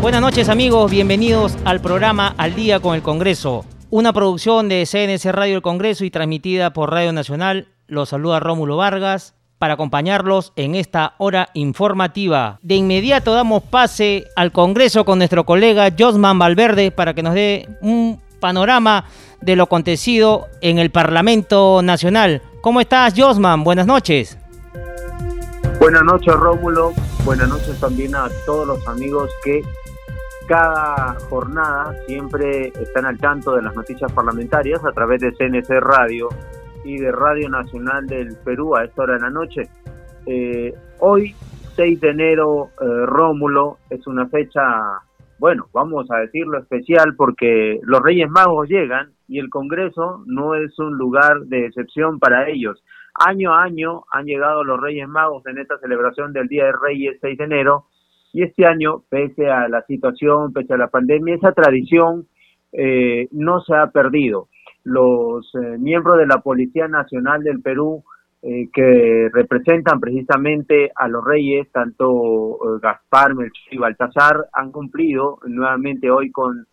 Buenas noches amigos, bienvenidos al programa Al Día con el Congreso, una producción de CNC Radio El Congreso y transmitida por Radio Nacional. Los saluda Rómulo Vargas para acompañarlos en esta hora informativa. De inmediato damos pase al Congreso con nuestro colega Josman Valverde para que nos dé un panorama de lo acontecido en el Parlamento Nacional. ¿Cómo estás, Josman? Buenas noches. Buenas noches, Rómulo. Buenas noches también a todos los amigos que cada jornada siempre están al tanto de las noticias parlamentarias a través de CNC Radio y de Radio Nacional del Perú a esta hora de la noche. Eh, hoy, 6 de enero, eh, Rómulo, es una fecha, bueno, vamos a decirlo especial porque los Reyes Magos llegan y el Congreso no es un lugar de excepción para ellos. Año a año han llegado los Reyes Magos en esta celebración del Día de Reyes 6 de enero y este año, pese a la situación, pese a la pandemia, esa tradición eh, no se ha perdido los eh, miembros de la Policía Nacional del Perú eh, que representan precisamente a los reyes, tanto eh, Gaspar, Melchor y Baltasar, han cumplido nuevamente hoy con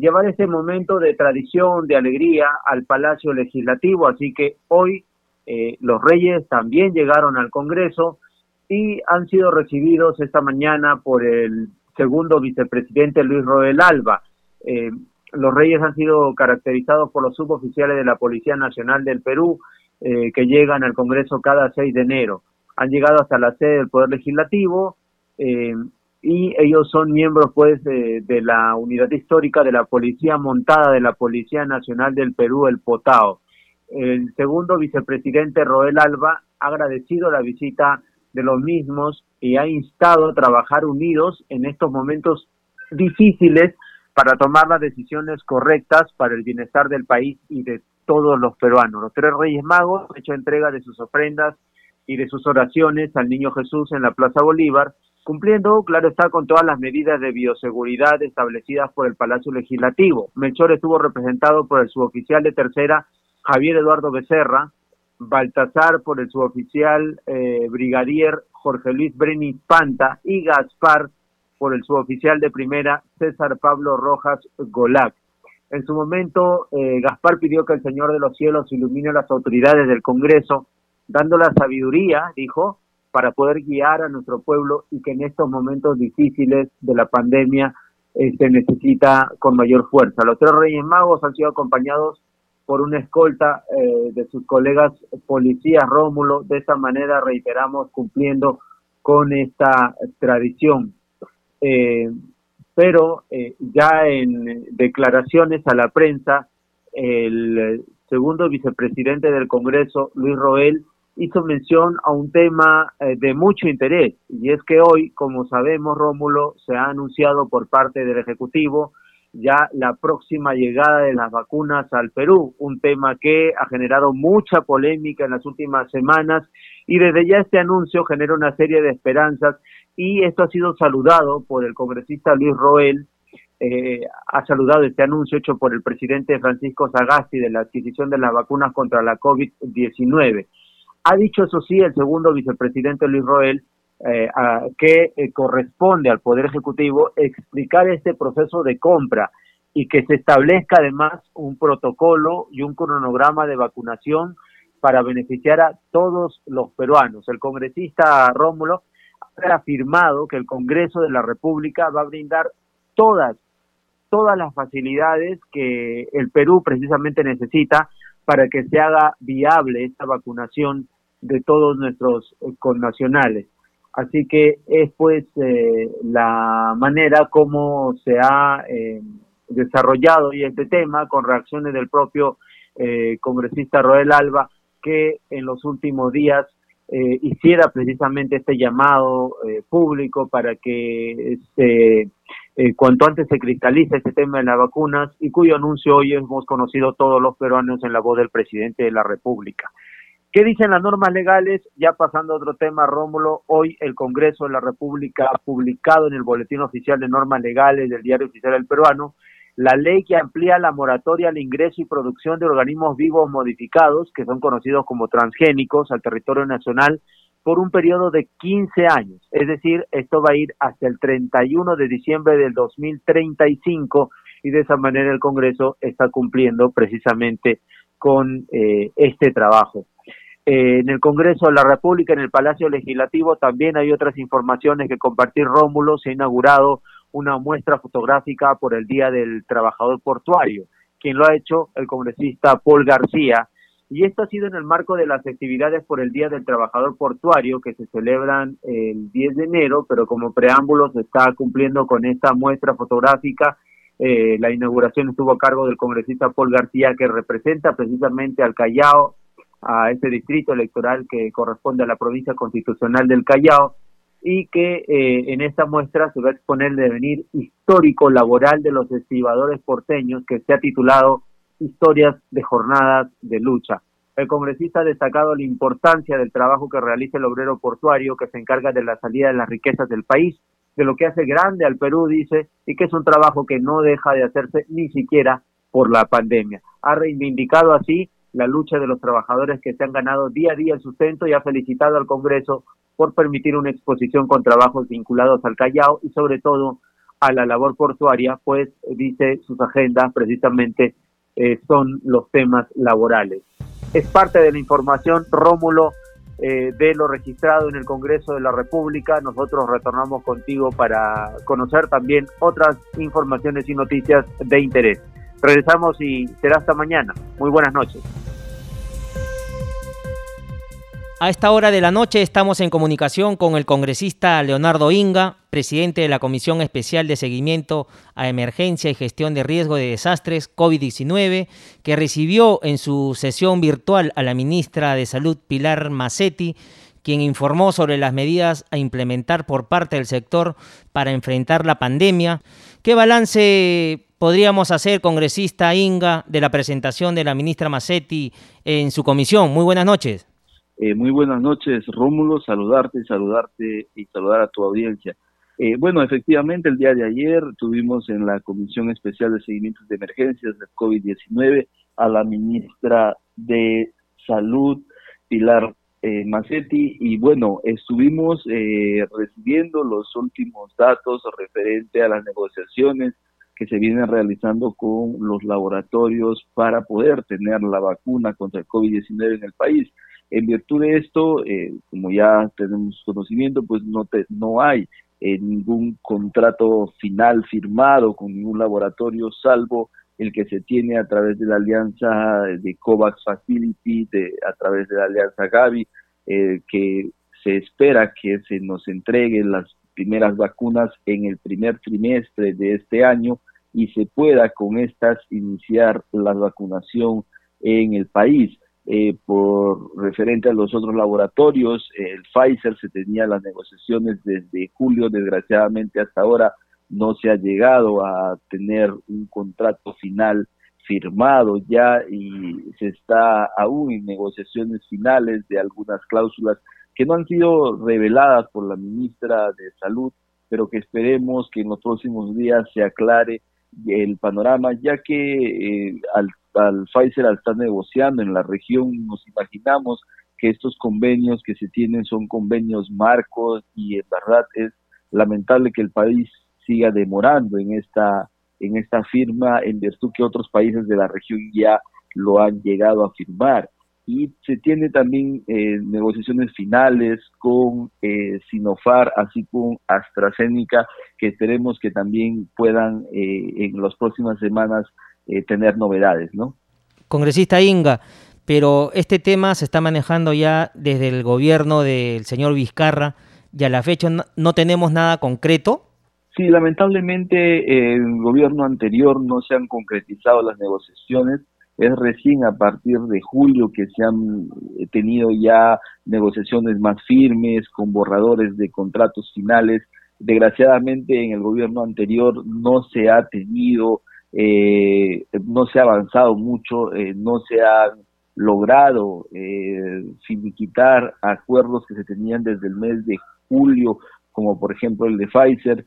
llevar este momento de tradición, de alegría al Palacio Legislativo. Así que hoy los reyes también llegaron al Congreso y han sido recibidos esta mañana por el segundo vicepresidente Luis Roel Alba los Reyes han sido caracterizados por los suboficiales de la Policía Nacional del Perú, eh, que llegan al Congreso cada 6 de enero. Han llegado hasta la sede del Poder Legislativo eh, y ellos son miembros pues de, la unidad histórica de la Policía Montada de la Policía Nacional del Perú, el POTAO. El segundo vicepresidente Roel Alba ha agradecido la visita de los mismos y ha instado a trabajar unidos en estos momentos difíciles para tomar las decisiones correctas para el bienestar del país y de todos los peruanos. Los tres Reyes Magos han hecho entrega de sus ofrendas y de sus oraciones al Niño Jesús en la Plaza Bolívar, cumpliendo, claro está, con todas las medidas de bioseguridad establecidas por el Palacio Legislativo. Melchor estuvo representado por el suboficial de tercera, Javier Eduardo Becerra, Baltasar por el suboficial eh, brigadier Jorge Luis Brenis Panta y Gaspar por el suboficial de primera César Pablo Rojas Golac. En su momento, eh, Gaspar pidió que el Señor de los Cielos ilumine a las autoridades del Congreso, dando la sabiduría, dijo, para poder guiar a nuestro pueblo y que en estos momentos difíciles de la pandemia eh, se necesita con mayor fuerza. Los tres Reyes Magos han sido acompañados por una escolta eh, de sus colegas policías Rómulo. De esta manera reiteramos cumpliendo con esta tradición. Eh, pero eh, ya en declaraciones a la prensa, el segundo vicepresidente del Congreso, Luis Roel, hizo mención a un tema de mucho interés, y es que hoy, como sabemos, Rómulo, se ha anunciado por parte del Ejecutivo ya la próxima llegada de las vacunas al Perú, un tema que ha generado mucha polémica en las últimas semanas y desde ya este anuncio genera una serie de esperanzas y esto ha sido saludado por el congresista Luis Roel, eh, ha saludado este anuncio hecho por el presidente Francisco Sagasti de la adquisición de las vacunas contra la COVID-19. Ha dicho eso sí el segundo vicepresidente Luis Roel eh, que eh, corresponde al Poder Ejecutivo explicar este proceso de compra y que se establezca además un protocolo y un cronograma de vacunación para beneficiar a todos los peruanos. El congresista Rómulo ha afirmado que el Congreso de la República va a brindar todas, todas las facilidades que el Perú precisamente necesita para que se haga viable esta vacunación de todos nuestros eh, connacionales. Así que es pues eh, la manera como se ha eh, desarrollado y este tema con reacciones del propio congresista Roel Alba que en los últimos días eh, hiciera precisamente este llamado eh, público para que se, eh, cuanto antes se cristalice este tema de las vacunas y cuyo anuncio hoy hemos conocido todos los peruanos en la voz del presidente de la República. ¿Qué dicen las normas legales? Ya pasando a otro tema, Rómulo, hoy el Congreso de la República ha publicado en el Boletín Oficial de Normas Legales del Diario Oficial del Peruano la ley que amplía la moratoria al ingreso y producción de organismos vivos modificados, que son conocidos como transgénicos, al territorio nacional por un periodo de 15 años. Es decir, esto va a ir hasta el 31 de diciembre del 2035 y de esa manera el Congreso está cumpliendo precisamente con eh, este trabajo. Eh, en el Congreso de la República, en el Palacio Legislativo, también hay otras informaciones que compartir Rómulo. Se ha inaugurado una muestra fotográfica por el Día del Trabajador Portuario, quien lo ha hecho el congresista Paul García. Y esto ha sido en el marco de las actividades por el Día del Trabajador Portuario que se celebran el 10 de enero, pero como preámbulo se está cumpliendo con esta muestra fotográfica. Eh, la inauguración estuvo a cargo del congresista Paul García, que representa precisamente al Callao a ese distrito electoral que corresponde a la provincia constitucional del Callao y que eh, en esta muestra se va a exponer el devenir histórico laboral de los estibadores porteños que se ha titulado Historias de Jornadas de Lucha. El congresista ha destacado la importancia del trabajo que realiza el obrero portuario que se encarga de la salida de las riquezas del país, de lo que hace grande al Perú, dice, y que es un trabajo que no deja de hacerse ni siquiera por la pandemia. Ha reivindicado así la lucha de los trabajadores que se han ganado día a día el sustento y ha felicitado al Congreso por permitir una exposición con trabajos vinculados al Callao y sobre todo a la labor portuaria, pues dice sus agendas precisamente eh, son los temas laborales. Es parte de la información, Rómulo, eh, de lo registrado en el Congreso de la República. Nosotros retornamos contigo para conocer también otras informaciones y noticias de interés. Regresamos y será hasta mañana. Muy buenas noches. A esta hora de la noche estamos en comunicación con el congresista Leonardo Inga, presidente de la Comisión Especial de Seguimiento a Emergencia y Gestión de Riesgo de Desastres COVID-19, que recibió en su sesión virtual a la ministra de Salud Pilar Macetti, quien informó sobre las medidas a implementar por parte del sector para enfrentar la pandemia. ¿Qué balance podríamos hacer, congresista Inga, de la presentación de la ministra Macetti en su comisión? Muy buenas noches. Eh, muy buenas noches, Rómulo, saludarte, saludarte y saludar a tu audiencia. Eh, bueno, efectivamente, el día de ayer tuvimos en la Comisión Especial de Seguimiento de Emergencias del COVID-19 a la ministra de Salud, Pilar eh, Macetti, y bueno, estuvimos eh, recibiendo los últimos datos referente a las negociaciones que se vienen realizando con los laboratorios para poder tener la vacuna contra el COVID-19 en el país. En virtud de esto, eh, como ya tenemos conocimiento, pues no, te, no hay eh, ningún contrato final firmado con ningún laboratorio, salvo el que se tiene a través de la alianza de COVAX Facility, de, a través de la alianza Gavi, eh, que se espera que se nos entreguen las primeras vacunas en el primer trimestre de este año y se pueda con estas iniciar la vacunación en el país. Eh, por referente a los otros laboratorios, el Pfizer se tenía las negociaciones desde julio, desgraciadamente hasta ahora no se ha llegado a tener un contrato final firmado ya y se está aún en negociaciones finales de algunas cláusulas que no han sido reveladas por la ministra de Salud, pero que esperemos que en los próximos días se aclare el panorama, ya que eh, al al Pfizer al estar negociando en la región, nos imaginamos que estos convenios que se tienen son convenios marcos y en verdad es lamentable que el país siga demorando en esta en esta firma en virtud que otros países de la región ya lo han llegado a firmar y se tiene también eh, negociaciones finales con eh, Sinofar así como AstraZeneca que esperemos que también puedan eh, en las próximas semanas eh, tener novedades, ¿no? Congresista Inga, pero este tema se está manejando ya desde el gobierno del señor Vizcarra y a la fecha no, tenemos nada concreto. Sí, lamentablemente el gobierno anterior no se han concretizado las negociaciones. Es recién a partir de julio que se han eh, tenido ya negociaciones más firmes con borradores de contratos finales. Desgraciadamente en el gobierno anterior no se ha tenido eh, no se ha avanzado mucho, eh, no se ha logrado eh, finiquitar acuerdos que se tenían desde el mes de julio, como por ejemplo el de Pfizer,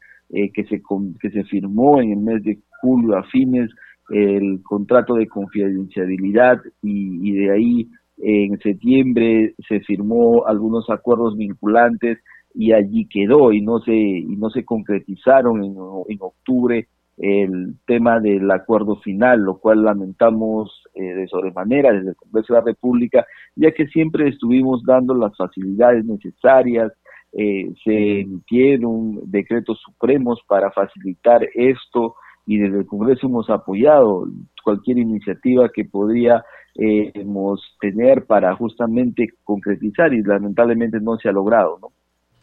que, se, que se firmó en el mes de julio a fines, el contrato de confidencialidad y, de ahí en septiembre se firmó algunos acuerdos vinculantes y allí quedó y no se y no se concretizaron en, en octubre el tema del acuerdo final, lo cual lamentamos eh, de sobremanera desde el Congreso de la República, ya que siempre estuvimos dando las facilidades necesarias, eh, se emitieron decretos supremos para facilitar esto y desde el Congreso hemos apoyado cualquier iniciativa que podríamos eh, tener para justamente concretizar y lamentablemente no se ha logrado, ¿no?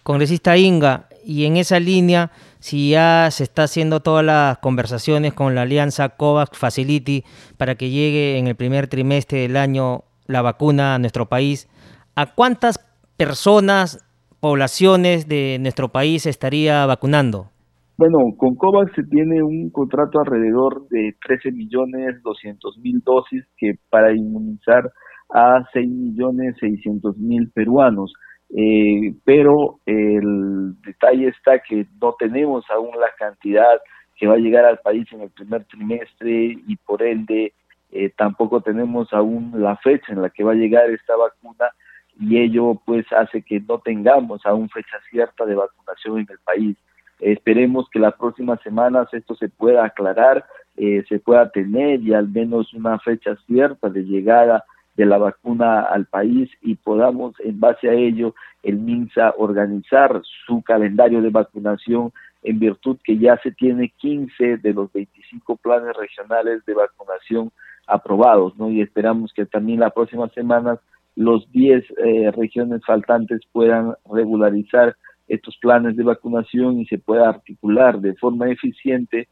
Congresista Inga, y en esa línea, si ya se está haciendo todas las conversaciones con la alianza COVAX Facility para que llegue en el primer trimestre del año la vacuna a nuestro país, ¿a cuántas personas, poblaciones de nuestro país estaría vacunando? Bueno, con COVAX se tiene un contrato alrededor de 13 millones 200 mil dosis que para inmunizar a 6 millones 600 mil peruanos. Eh, pero el detalle está que no tenemos aún la cantidad que va a llegar al país en el primer trimestre y por ende eh, tampoco tenemos aún la fecha en la que va a llegar esta vacuna y ello pues hace que no tengamos aún fecha cierta de vacunación en el país. Esperemos que las próximas semanas esto se pueda aclarar, eh, se pueda tener y al menos una fecha cierta de llegada de la vacuna al país y podamos en base a ello el MINSA organizar su calendario de vacunación en virtud que ya se tiene 15 de los 25 planes regionales de vacunación aprobados, ¿no? Y esperamos que también la próxima semana los 10 eh, regiones faltantes puedan regularizar estos planes de vacunación y se pueda articular de forma eficiente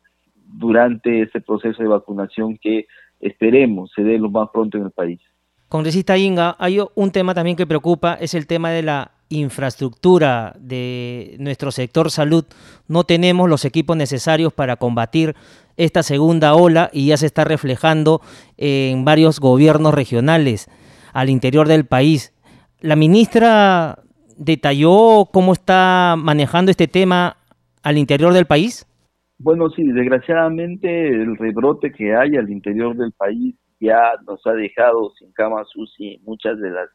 durante este proceso de vacunación que esperemos se dé lo más pronto en el país. Congresista Inga, hay un tema también que preocupa, es el tema de la infraestructura de nuestro sector salud. No tenemos los equipos necesarios para combatir esta segunda ola y ya se está reflejando en varios gobiernos regionales al interior del país. La ministra detalló cómo está manejando este tema al interior del país. Bueno, sí, desgraciadamente el rebrote que hay al interior del país ya nos ha dejado sin camas UCI muchas de las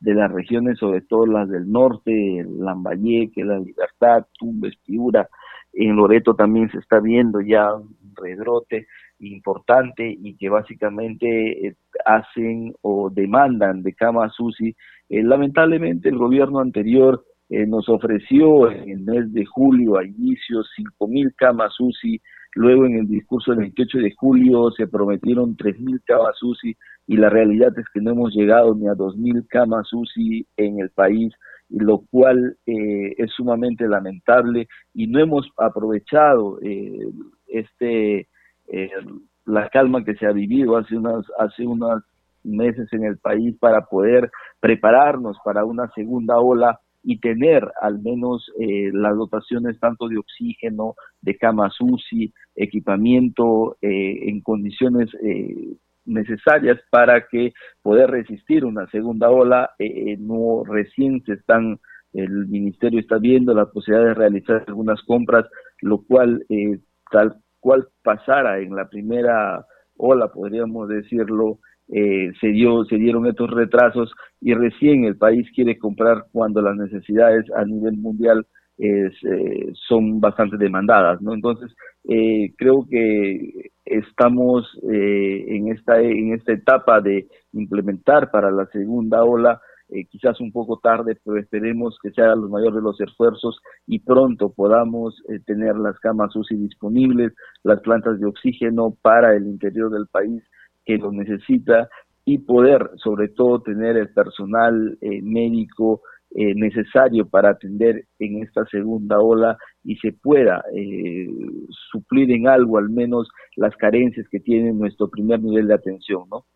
de las regiones, sobre todo las del norte, Lambayeque, La Libertad, Tumbes, Piura, en Loreto también se está viendo ya un redrote importante y que básicamente eh, hacen o demandan de camas UCI. Eh, lamentablemente el gobierno anterior eh, nos ofreció en el mes de julio a inicios cinco mil camas UCI Luego en el discurso del 28 de julio se prometieron 3.000 camas UCI y la realidad es que no hemos llegado ni a 2.000 camas UCI en el país, lo cual eh, es sumamente lamentable y no hemos aprovechado eh, este eh, la calma que se ha vivido hace unas hace unos meses en el país para poder prepararnos para una segunda ola y tener al menos eh, las dotaciones tanto de oxígeno, de camas UCI, equipamiento eh, en condiciones eh, necesarias para que poder resistir una segunda ola. no recién se están, el ministerio está viendo la posibilidad de realizar algunas compras, lo cual tal cual pasara en la primera ola, podríamos decirlo, eh, se, dio, se dieron estos retrasos y recién el país quiere comprar cuando las necesidades a nivel mundial eh, son bastante demandadas, ¿no? Entonces, eh, creo que estamos en, esta, en esta etapa de implementar para la segunda ola quizás un poco tarde, pero esperemos que sea los mayores de los esfuerzos y pronto podamos tener las camas UCI disponibles, las plantas de oxígeno para el interior del país que lo necesita y poder sobre todo tener el personal eh, médico eh, necesario para atender en esta segunda ola y se pueda eh, suplir en algo al menos las carencias que tiene nuestro primer nivel de atención, ¿no?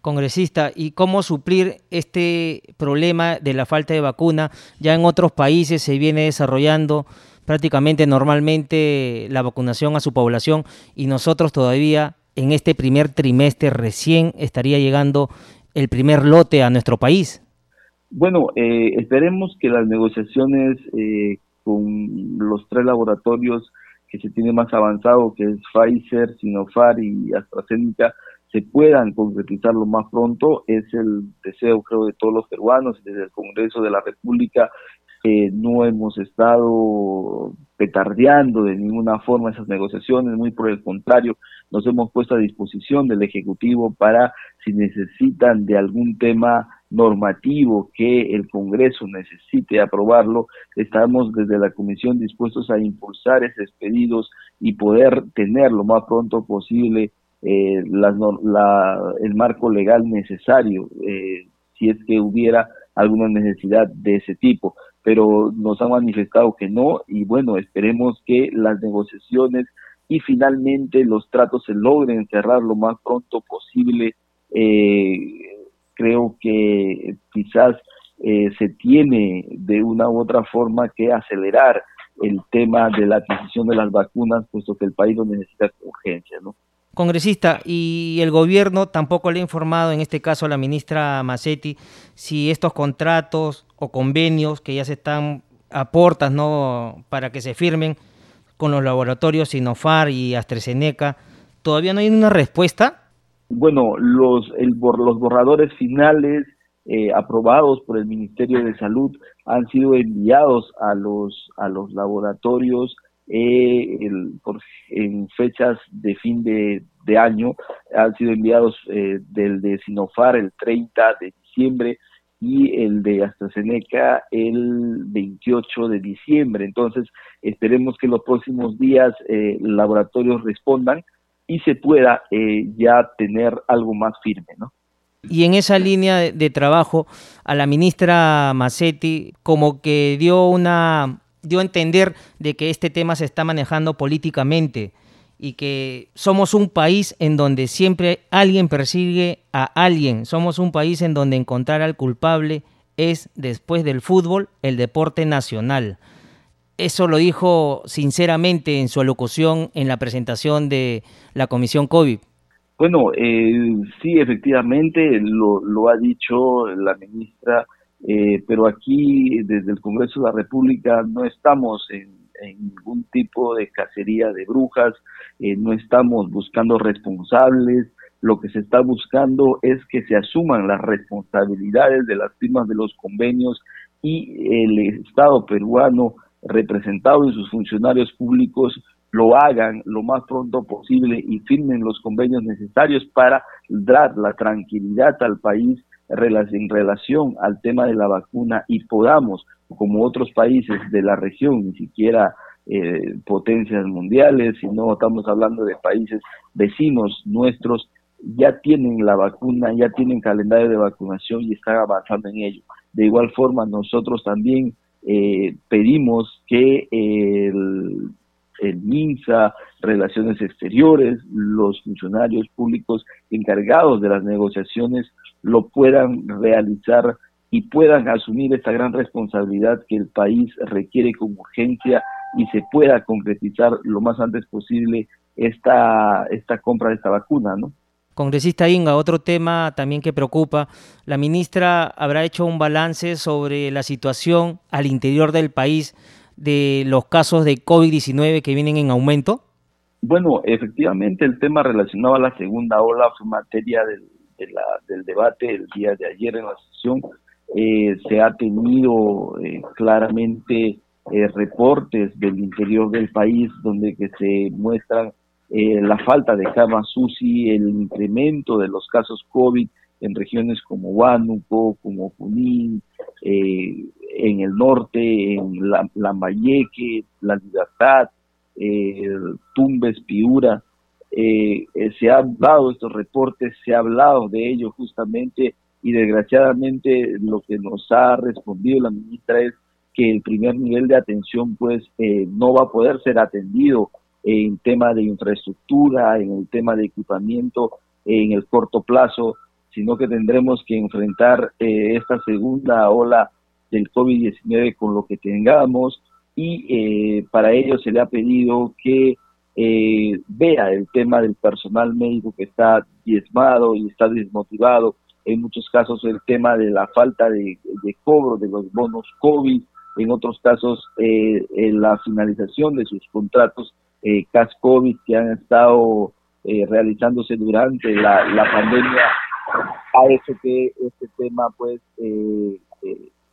Congresista, ¿y cómo suplir este problema de la falta de vacuna? Ya en otros países se viene desarrollando prácticamente normalmente la vacunación a su población y nosotros todavía en este primer trimestre recién estaría llegando el primer lote a nuestro país? Bueno, eh, esperemos que las negociaciones eh, con los tres laboratorios que se tiene más avanzado, que es Pfizer, Sinopharm y AstraZeneca, se puedan concretizar lo más pronto. Es el deseo, creo, de todos los peruanos desde el Congreso de la República. Eh, no hemos estado petardeando de ninguna forma esas negociaciones, muy por el contrario, nos hemos puesto a disposición del Ejecutivo para, si necesitan de algún tema normativo que el Congreso necesite aprobarlo, estamos desde la Comisión dispuestos a impulsar esos pedidos y poder tener lo más pronto posible eh, el marco legal necesario eh, si es que hubiera alguna necesidad de ese tipo. Pero nos han manifestado que no y bueno, esperemos que las negociaciones y finalmente los tratos se logren cerrar lo más pronto posible. Eh, creo que quizás eh, se tiene de una u otra forma que acelerar el tema de la adquisición de las vacunas, puesto que el país lo necesita con urgencia, ¿no? Congresista, y el gobierno tampoco le ha informado, en este caso a la ministra Massetti, si estos contratos o convenios que ya se están a portas ¿no? para que se firmen con los laboratorios Sinofar y AstraZeneca, ¿todavía no hay una respuesta? bueno, los, el, los borradores finales eh, aprobados por el Ministerio de Salud han sido enviados a los, a los laboratorios eh, en fechas de fin de, año, han sido enviados eh, del de Sinofar el 30 de diciembre y el de AstraZeneca el 28 de diciembre. Entonces, esperemos que los próximos días los laboratorios respondan y se pueda eh, ya tener algo más firme, ¿no? Y en esa línea de, trabajo, a la ministra Massetti como que dio una dio a entender de que este tema se está manejando políticamente y que somos un país en donde siempre alguien persigue a alguien. Somos un país en donde encontrar al culpable es, después del fútbol, el deporte nacional. Eso lo dijo sinceramente en su alocución en la presentación de la Comisión COVID. Bueno, eh, sí, efectivamente, lo, ha dicho la ministra, eh, pero aquí desde el Congreso de la República no estamos en, ningún tipo de cacería de brujas, eh, no estamos buscando responsables, lo que se está buscando es que se asuman las responsabilidades de las firmas de los convenios y el Estado peruano representado y sus funcionarios públicos lo hagan lo más pronto posible y firmen los convenios necesarios para dar la tranquilidad al país en relación al tema de la vacuna y podamos, como otros países de la región, ni siquiera eh, potencias mundiales, sino estamos hablando de países vecinos nuestros, ya tienen la vacuna, ya tienen calendario de vacunación y están avanzando en ello. De igual forma, nosotros también eh, pedimos que el, el MINSA, Relaciones Exteriores, los funcionarios públicos encargados de las negociaciones lo puedan realizar y puedan asumir esta gran responsabilidad que el país requiere con urgencia y se pueda concretizar lo más antes posible esta, esta compra de esta vacuna, ¿no? Congresista Inga, otro tema también que preocupa, la ministra habrá hecho un balance sobre la situación al interior del país de los casos de COVID-19 que vienen en aumento. Bueno, efectivamente el tema relacionado a la segunda ola fue materia del, del debate el día de ayer en la sesión. Eh, se ha tenido eh, claramente eh, reportes del interior del país donde se muestran eh, la falta de camas UCI, el incremento de los casos COVID en regiones como Huánuco, como Junín, en el norte, en Lambayeque, La Libertad, Tumbes, Piura. Se han dado estos reportes, se ha hablado de ello justamente y desgraciadamente lo que nos ha respondido la ministra es que el primer nivel de atención pues no va a poder ser atendido en tema de infraestructura, en el tema de equipamiento en el corto plazo, sino que tendremos que enfrentar eh, esta segunda ola del COVID-19 con lo que tengamos. Y eh, para ello se le ha pedido que eh, vea el tema del personal médico que está diezmado y está desmotivado, en muchos casos el tema de la falta de, de cobro de los bonos COVID, en otros casos en la finalización de sus contratos eh, CAS COVID que han estado eh, realizándose durante la, pandemia ha hecho que este tema pues eh,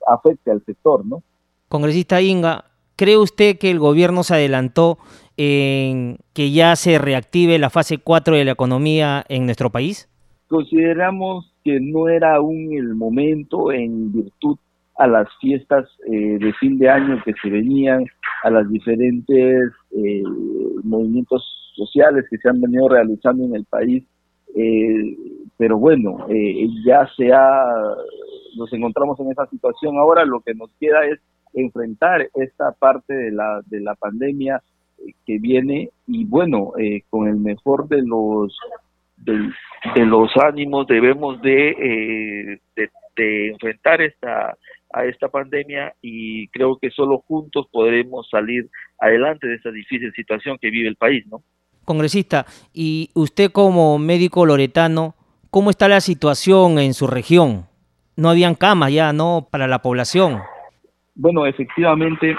afecte al sector, ¿no? Congresista Inga, ¿cree usted que el gobierno se adelantó en que ya se reactive la fase 4 de la economía en nuestro país? Consideramos que no era aún el momento en virtud a las fiestas eh, de fin de año que se venían, a los diferentes eh, movimientos sociales que se han venido realizando en el país. Eh, pero bueno, ya se ha, nos encontramos en esa situación. Ahora lo que nos queda es enfrentar esta parte de la, de la pandemia que viene y bueno, con el mejor de los de, los ánimos debemos de, de enfrentar esta a esta pandemia y creo que solo juntos podremos salir adelante de esta difícil situación que vive el país, ¿no? Congresista, y usted como médico loretano, ¿cómo está la situación en su región? No habían camas ya, ¿no? Para la población. Bueno, efectivamente,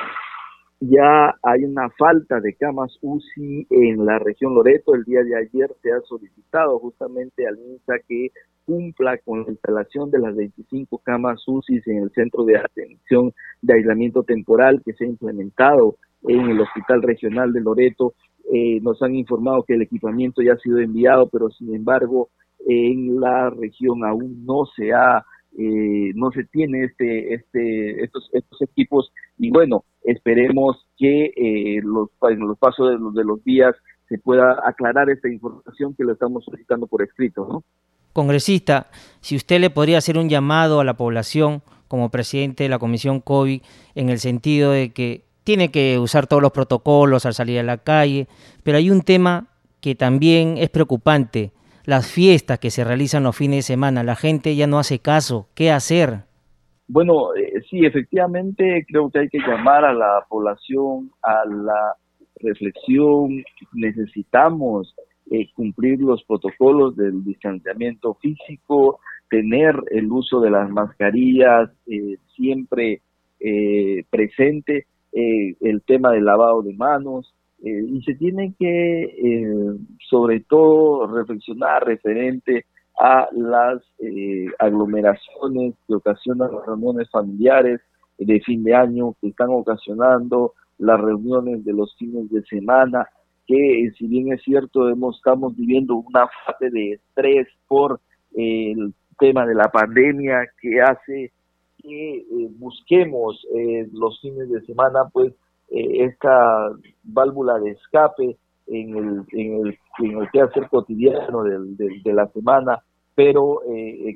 ya hay una falta de camas UCI en la región Loreto. El día de ayer se ha solicitado justamente al MINSA que cumpla con la instalación de las 25 camas UCI en el centro de atención de aislamiento temporal que se ha implementado en el Hospital Regional de Loreto. Eh, nos han informado que el equipamiento ya ha sido enviado, pero sin embargo en la región aún no se ha eh, no se tiene este este estos estos equipos. Y bueno esperemos que eh, los en los pasos de los, de los días se pueda aclarar esta información que lo estamos solicitando por escrito no Congresista, si usted le podría hacer un llamado a la población como presidente de la Comisión COVID en el sentido de que tiene que usar todos los protocolos al salir a la calle, pero hay un tema que también es preocupante, las fiestas que se realizan los fines de semana, la gente ya no hace caso, ¿qué hacer? Bueno, eh, sí, efectivamente creo que hay que llamar a la población a la reflexión, necesitamos eh, cumplir los protocolos del distanciamiento físico, tener el uso de las mascarillas eh, siempre eh, presente, el tema del lavado de manos, y se tiene que, sobre todo, reflexionar referente a las aglomeraciones que ocasionan las reuniones familiares de fin de año, que están ocasionando las reuniones de los fines de semana, que si bien es cierto hemos, estamos viviendo una fase de estrés por el tema de la pandemia que hace que eh, busquemos eh, los fines de semana pues eh, esta válvula de escape en el, en el, en el quehacer cotidiano del, de la semana, pero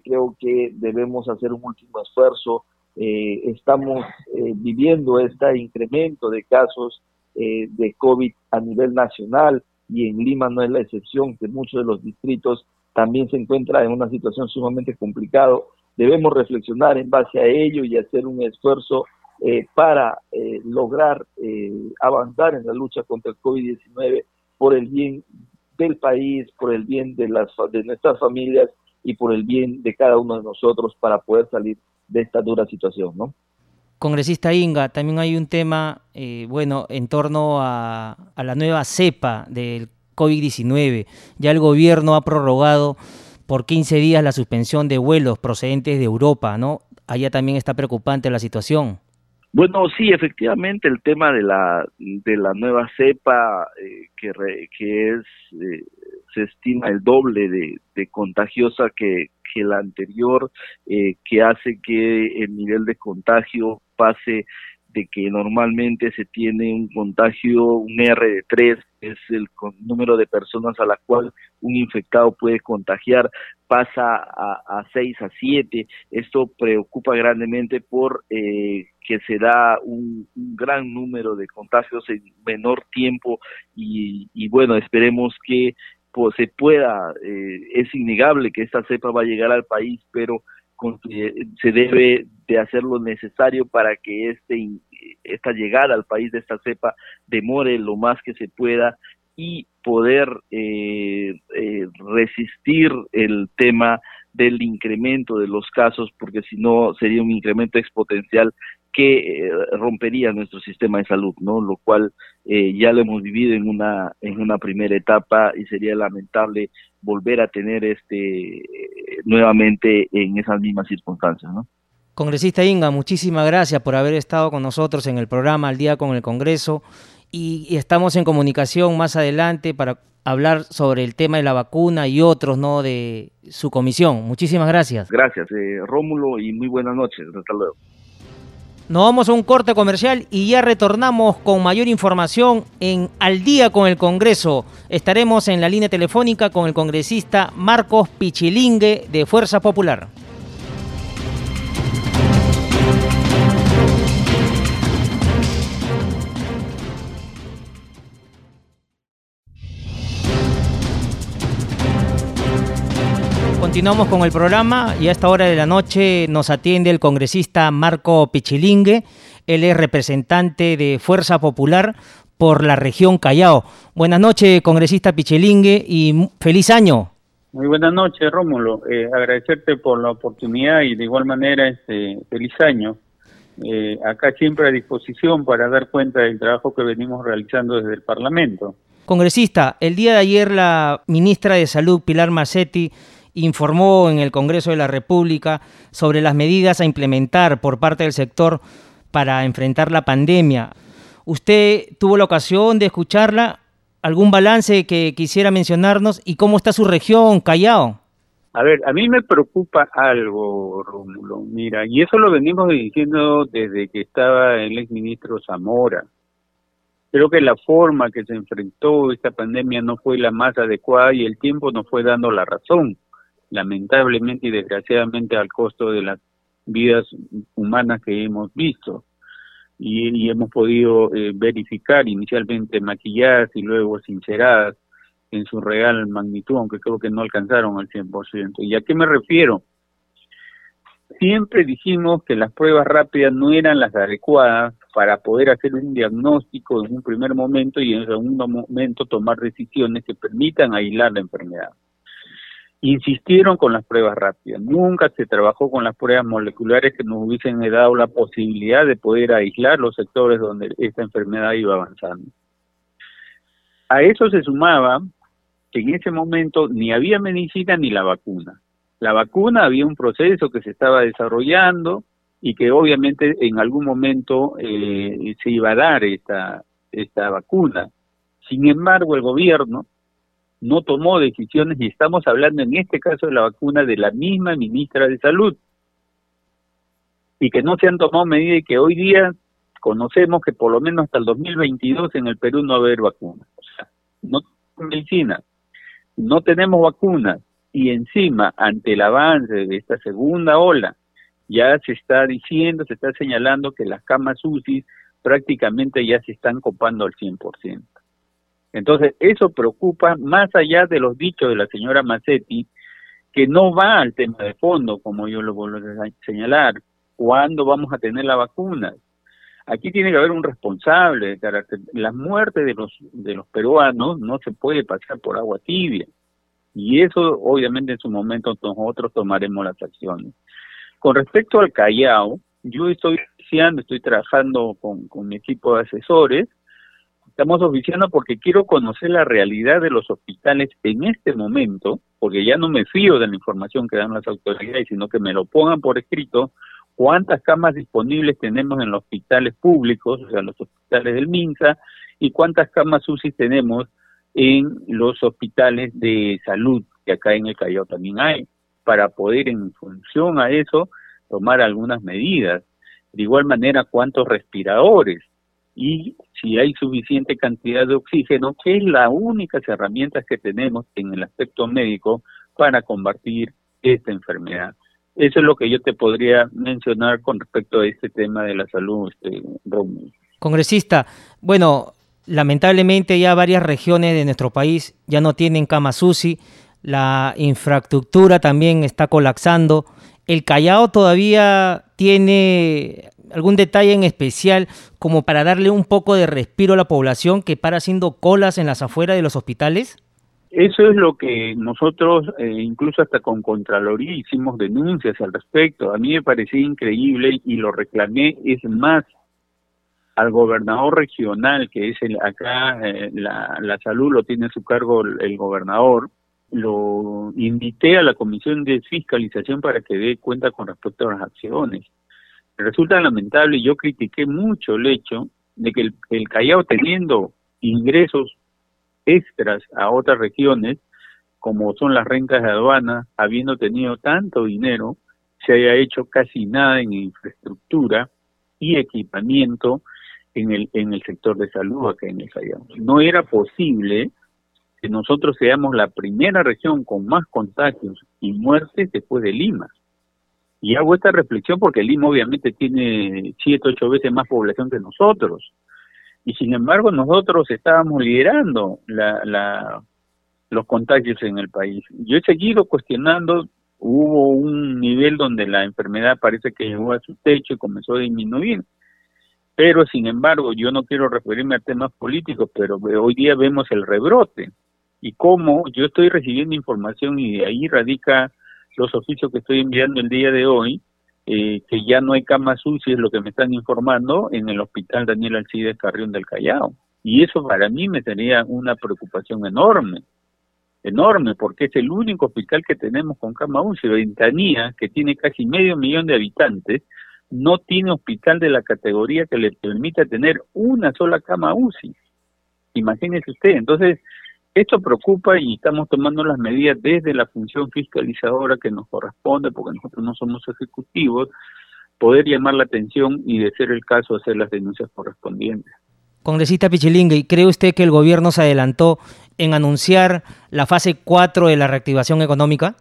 creo que debemos hacer un último esfuerzo. estamos viviendo este incremento de casos eh, de COVID a nivel nacional y en Lima no es la excepción, que muchos de los distritos también se encuentran en una situación sumamente complicada. Debemos reflexionar en base a ello y hacer un esfuerzo eh, para eh, lograr avanzar en la lucha contra el COVID-19 por el bien del país, por el bien de, las, de nuestras familias y por el bien de cada uno de nosotros para poder salir de esta dura situación, ¿no? Congresista Inga, también hay un tema, eh, bueno, en torno a, la nueva cepa del COVID-19. Ya el gobierno ha prorrogado por 15 días la suspensión de vuelos procedentes de Europa, ¿no? Allá también está preocupante la situación. Bueno, sí, efectivamente, el tema de la, de la nueva cepa, eh, que, que es, eh, se estima el doble de, de contagiosa que, que la anterior, eh, que hace que el nivel de contagio pase de que normalmente se tiene un contagio, un R de 3, es el número de personas a la cual un infectado puede contagiar, pasa a, a 6, a 7. Esto preocupa grandemente por eh, que se da un, gran número de contagios en menor tiempo y, y bueno, esperemos que pues, se pueda, eh, es innegable que esta cepa va a llegar al país, pero se debe de hacer lo necesario para que este, esta llegada al país de esta cepa demore lo más que se pueda y poder eh, eh, resistir el tema del incremento de los casos, porque si no sería un incremento exponencial que eh, rompería nuestro sistema de salud, ¿no? Lo cual eh, ya lo hemos vivido en una en una primera etapa y sería lamentable volver a tener este nuevamente en esas mismas circunstancias, ¿no? Congresista Inga, muchísimas gracias por haber estado con nosotros en el programa Al día con el Congreso y, y estamos en comunicación más adelante para hablar sobre el tema de la vacuna y otros, ¿no? De su comisión. Muchísimas gracias. Gracias, eh, Rómulo, y muy buenas noches. Hasta luego. Nos vamos a un corte comercial y ya retornamos con mayor información en Al día con el Congreso. Estaremos en la línea telefónica con el congresista Marcos Pichilingue de Fuerza Popular. Continuamos con el programa y a esta hora de la noche nos atiende el congresista Marco Pichilingue. Él es representante de Fuerza Popular por la región Callao. Buenas noches, congresista Pichilingue, y feliz año. Muy buenas noches, Rómulo. Eh, agradecerte por la oportunidad y de igual manera este feliz año. Eh, acá siempre a disposición para dar cuenta del trabajo que venimos realizando desde el Parlamento. Congresista, el día de ayer la ministra de Salud, Pilar Macetti, informó en el Congreso de la República sobre las medidas a implementar por parte del sector para enfrentar la pandemia. ¿Usted tuvo la ocasión de escucharla? ¿Algún balance que quisiera mencionarnos? ¿Y cómo está su región, Callao? A ver, a mí me preocupa algo, Rómulo. Mira, y eso lo venimos diciendo desde que estaba el exministro Zamora. Creo que la forma que se enfrentó esta pandemia no fue la más adecuada y el tiempo nos fue dando la razón lamentablemente y desgraciadamente al costo de las vidas humanas que hemos visto y, hemos podido eh, verificar inicialmente maquilladas y luego sinceradas en su real magnitud, aunque creo que no alcanzaron al 100%. ¿Y a qué me refiero? Siempre dijimos que las pruebas rápidas no eran las adecuadas para poder hacer un diagnóstico en un primer momento y en un segundo momento tomar decisiones que permitan aislar la enfermedad insistieron con las pruebas rápidas. Nunca se trabajó con las pruebas moleculares que nos hubiesen dado la posibilidad de poder aislar los sectores donde esta enfermedad iba avanzando. A eso se sumaba que en ese momento ni había medicina ni la vacuna. La vacuna había un proceso que se estaba desarrollando y que obviamente en algún momento eh, se iba a dar esta, esta vacuna. Sin embargo, el gobierno no tomó decisiones y estamos hablando en este caso de la vacuna de la misma ministra de Salud y que no se han tomado medidas y que hoy día conocemos que por lo menos hasta el 2022 en el Perú no va a haber vacunas. O sea, no tenemos medicina, no tenemos vacunas y encima ante el avance de esta segunda ola ya se está diciendo, se está señalando que las camas UCI prácticamente ya se están copando al 100%. Entonces, eso preocupa más allá de los dichos de la señora Massetti, que no va al tema de fondo, como yo lo vuelvo a señalar, cuándo vamos a tener la vacuna. Aquí tiene que haber un responsable de carácter. La muerte de los, de los peruanos no se puede pasar por agua tibia. Y eso, obviamente, en su momento nosotros tomaremos las acciones. Con respecto al Callao, yo estoy estoy trabajando con, con mi equipo de asesores Estamos oficiando porque quiero conocer la realidad de los hospitales en este momento, porque ya no me fío de la información que dan las autoridades, sino que me lo pongan por escrito, cuántas camas disponibles tenemos en los hospitales públicos, o sea, los hospitales del MINSA, y cuántas camas UCI tenemos en los hospitales de salud, que acá en el Callao también hay, para poder en función a eso tomar algunas medidas. De igual manera, cuántos respiradores y si hay suficiente cantidad de oxígeno, que es la única herramientas que tenemos en el aspecto médico para combatir esta enfermedad. Eso es lo que yo te podría mencionar con respecto a este tema de la salud, este, Congresista, bueno, lamentablemente ya varias regiones de nuestro país ya no tienen camas UCI, la infraestructura también está colapsando. El Callao todavía tiene algún detalle en especial como para darle un poco de respiro a la población que para haciendo colas en las afueras de los hospitales? Eso es lo que nosotros, eh, incluso hasta con Contraloría, hicimos denuncias al respecto. A mí me parecía increíble y lo reclamé. Es más, al gobernador regional, que es el acá, eh, la, la salud lo tiene a su cargo el, gobernador, lo invité a la comisión de fiscalización para que dé cuenta con respecto a las acciones. Resulta lamentable, y yo critiqué mucho el hecho de que el, el Callao teniendo ingresos extras a otras regiones, como son las rentas de aduana, habiendo tenido tanto dinero, se haya hecho casi nada en infraestructura y equipamiento en el, en el sector de salud acá en el Callao. No era posible que nosotros seamos la primera región con más contagios y muertes después de Lima. Y hago esta reflexión porque Lima obviamente tiene siete, ocho veces más población que nosotros. Y sin embargo nosotros estábamos liderando la, la, los contagios en el país. Yo he seguido cuestionando, hubo un nivel donde la enfermedad parece que llegó a su techo y comenzó a disminuir, pero sin embargo yo no quiero referirme a temas políticos, pero hoy día vemos el rebrote. Y cómo yo estoy recibiendo información y de ahí radica los oficios que estoy enviando el día de hoy, eh, que ya no hay camas es lo que me están informando, en el hospital Daniel Alcides Carrión del Callao. Y eso para mí me sería una preocupación enorme, enorme, porque es el único hospital que tenemos con cama UCI. Ventanía, que tiene casi medio millón de habitantes, no tiene hospital de la categoría que le permita tener una sola cama UCI. Imagínese usted. Entonces, esto preocupa y estamos tomando las medidas desde la función fiscalizadora que nos corresponde, porque nosotros no somos ejecutivos, poder llamar la atención y, de ser el caso, hacer las denuncias correspondientes. Congresista Pichilingue, ¿y cree usted que el gobierno se adelantó en anunciar la fase 4 de la reactivación económica?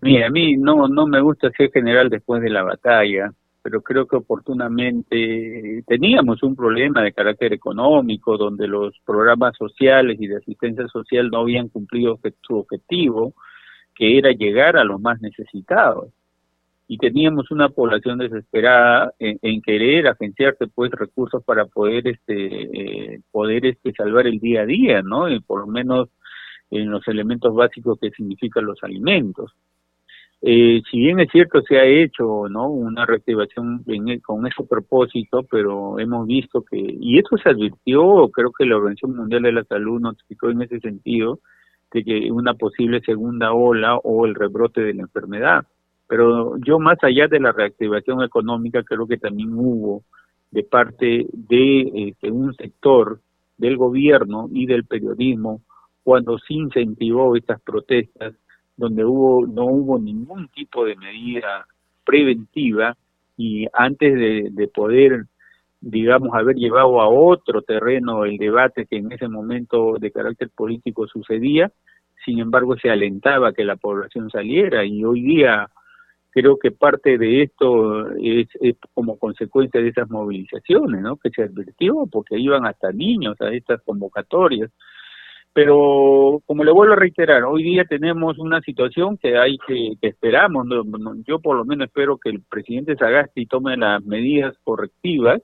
Mira, a mí no, no me gusta ser general después de la batalla pero creo que oportunamente teníamos un problema de carácter económico donde los programas sociales y de asistencia social no habían cumplido su objetivo, que era llegar a los más necesitados. Y teníamos una población desesperada en, querer agenciarse pues recursos para poder este eh, poder este salvar el día a día, ¿no? Y por lo menos en los elementos básicos que significan los alimentos. Eh, si bien es cierto, se ha hecho no una reactivación e, con ese propósito, pero hemos visto que, y eso se advirtió, creo que la Organización Mundial de la Salud notificó en ese sentido, de que una posible segunda ola o el rebrote de la enfermedad. Pero yo más allá de la reactivación económica, creo que también hubo de parte de este, un sector del gobierno y del periodismo cuando se incentivó estas protestas donde hubo no hubo ningún tipo de medida preventiva y antes de, de poder digamos haber llevado a otro terreno el debate que en ese momento de carácter político sucedía sin embargo se alentaba que la población saliera y hoy día creo que parte de esto es, es, como consecuencia de esas movilizaciones, ¿no? Que se advirtió porque iban hasta niños a estas convocatorias pero como le vuelvo a reiterar, hoy día tenemos una situación que hay que, que esperamos, yo por lo menos espero que el presidente Sagasti tome las medidas correctivas,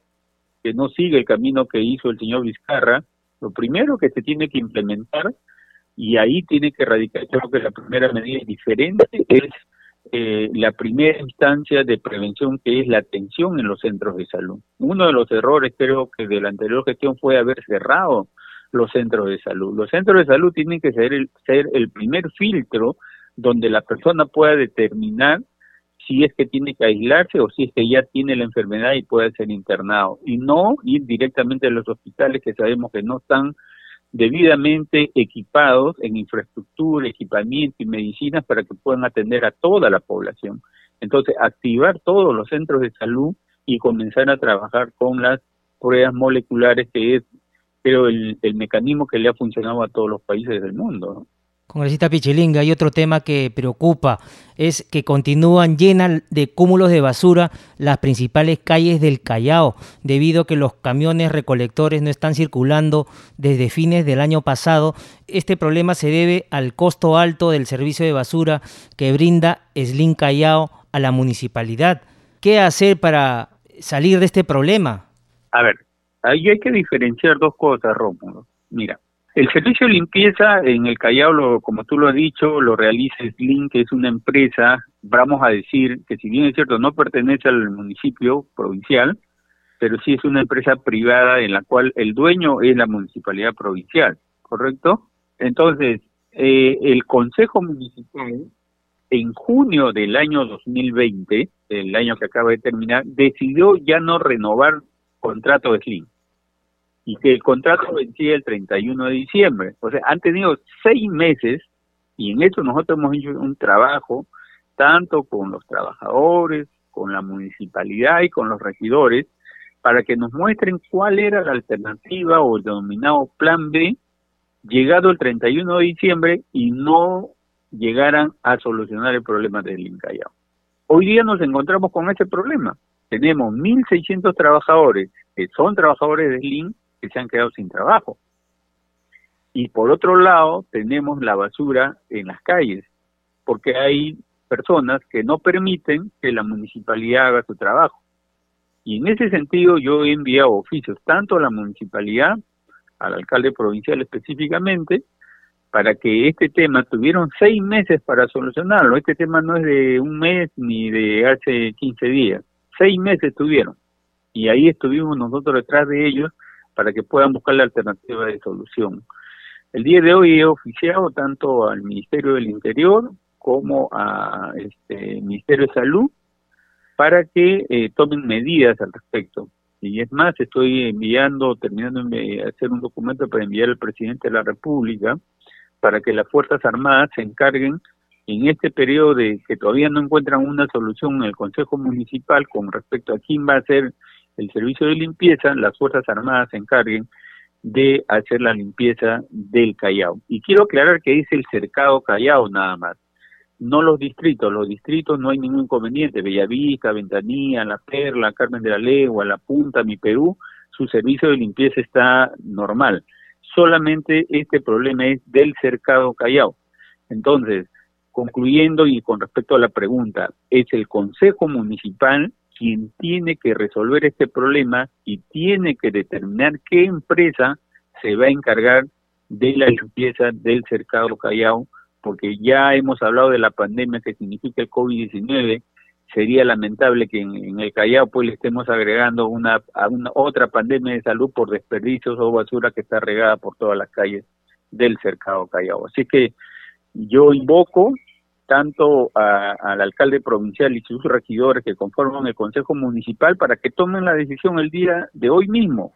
que no siga el camino que hizo el señor Vizcarra. Lo primero que se tiene que implementar, y ahí tiene que radicar, creo que la primera medida diferente es eh, la primera instancia de prevención que es la atención en los centros de salud. Uno de los errores creo que de la anterior gestión fue haber cerrado los centros de salud. Los centros de salud tienen que ser el, ser el primer filtro donde la persona pueda determinar si es que tiene que aislarse o si es que ya tiene la enfermedad y puede ser internado. Y no ir directamente a los hospitales que sabemos que no están debidamente equipados en infraestructura, equipamiento y medicinas para que puedan atender a toda la población. Entonces, activar todos los centros de salud y comenzar a trabajar con las pruebas moleculares, que es pero el, mecanismo que le ha funcionado a todos los países del mundo. Congresista Pichilinga, hay otro tema que preocupa, es que continúan llenas de cúmulos de basura las principales calles del Callao, debido a que los camiones recolectores no están circulando desde fines del año pasado. Este problema se debe al costo alto del servicio de basura que brinda Slim Callao a la municipalidad. ¿Qué hacer para salir de este problema? A ver, Ahí hay que diferenciar dos cosas, Rómulo. Mira, El servicio de limpieza en el Callao, lo, como tú lo has dicho, lo realiza Slim, que es una empresa, vamos a decir, que si bien es cierto, no pertenece al municipio provincial, pero sí es una empresa privada en la cual el dueño es la municipalidad provincial, ¿correcto? Entonces, eh, el Consejo Municipal, en junio del año 2020, el año que acaba de terminar, decidió ya no renovar contrato de Slim y que el contrato vencía el 31 de diciembre. O sea, han tenido seis meses y en eso nosotros hemos hecho un trabajo tanto con los trabajadores, con la municipalidad y con los regidores para que nos muestren cuál era la alternativa o el denominado plan B llegado el 31 de diciembre y no llegaran a solucionar el problema del Incayao. Hoy día nos encontramos con ese problema. Tenemos 1.600 trabajadores que son trabajadores del LIN que se han quedado sin trabajo. Y por otro lado, tenemos la basura en las calles, porque hay personas que no permiten que la municipalidad haga su trabajo. Y en ese sentido yo he enviado oficios tanto a la municipalidad, al alcalde provincial específicamente, para que este tema tuvieron seis meses para solucionarlo. Este tema no es de un mes ni de hace 15 días. Seis meses tuvieron. Y ahí estuvimos nosotros detrás de ellos para que puedan buscar la alternativa de solución. El día de hoy he oficiado tanto al Ministerio del Interior como al este, Ministerio de Salud para que eh, tomen medidas al respecto. Y es más, estoy enviando, terminando de hacer un documento para enviar al presidente de la República para que las Fuerzas Armadas se encarguen en este periodo de que todavía no encuentran una solución en el Consejo Municipal con respecto a quién va a ser el servicio de limpieza, las Fuerzas Armadas se encarguen de hacer la limpieza del Callao. Y quiero aclarar que es el cercado Callao nada más, no los distritos. Los distritos no hay ningún inconveniente. Bellavista, Ventanilla, La Perla, Carmen de la Legua, La Punta, Mi Perú, su servicio de limpieza está normal. Solamente este problema es del cercado Callao. Entonces, concluyendo y con respecto a la pregunta, es el Consejo Municipal quien tiene que resolver este problema y tiene que determinar qué empresa se va a encargar de la limpieza del cercado Callao, porque ya hemos hablado de la pandemia que significa el COVID-19, sería lamentable que en, el Callao pues le estemos agregando una, una otra pandemia de salud por desperdicios o basura que está regada por todas las calles del cercado Callao. Así que yo invoco tanto al alcalde provincial y sus regidores que conforman el Consejo Municipal para que tomen la decisión el día de hoy mismo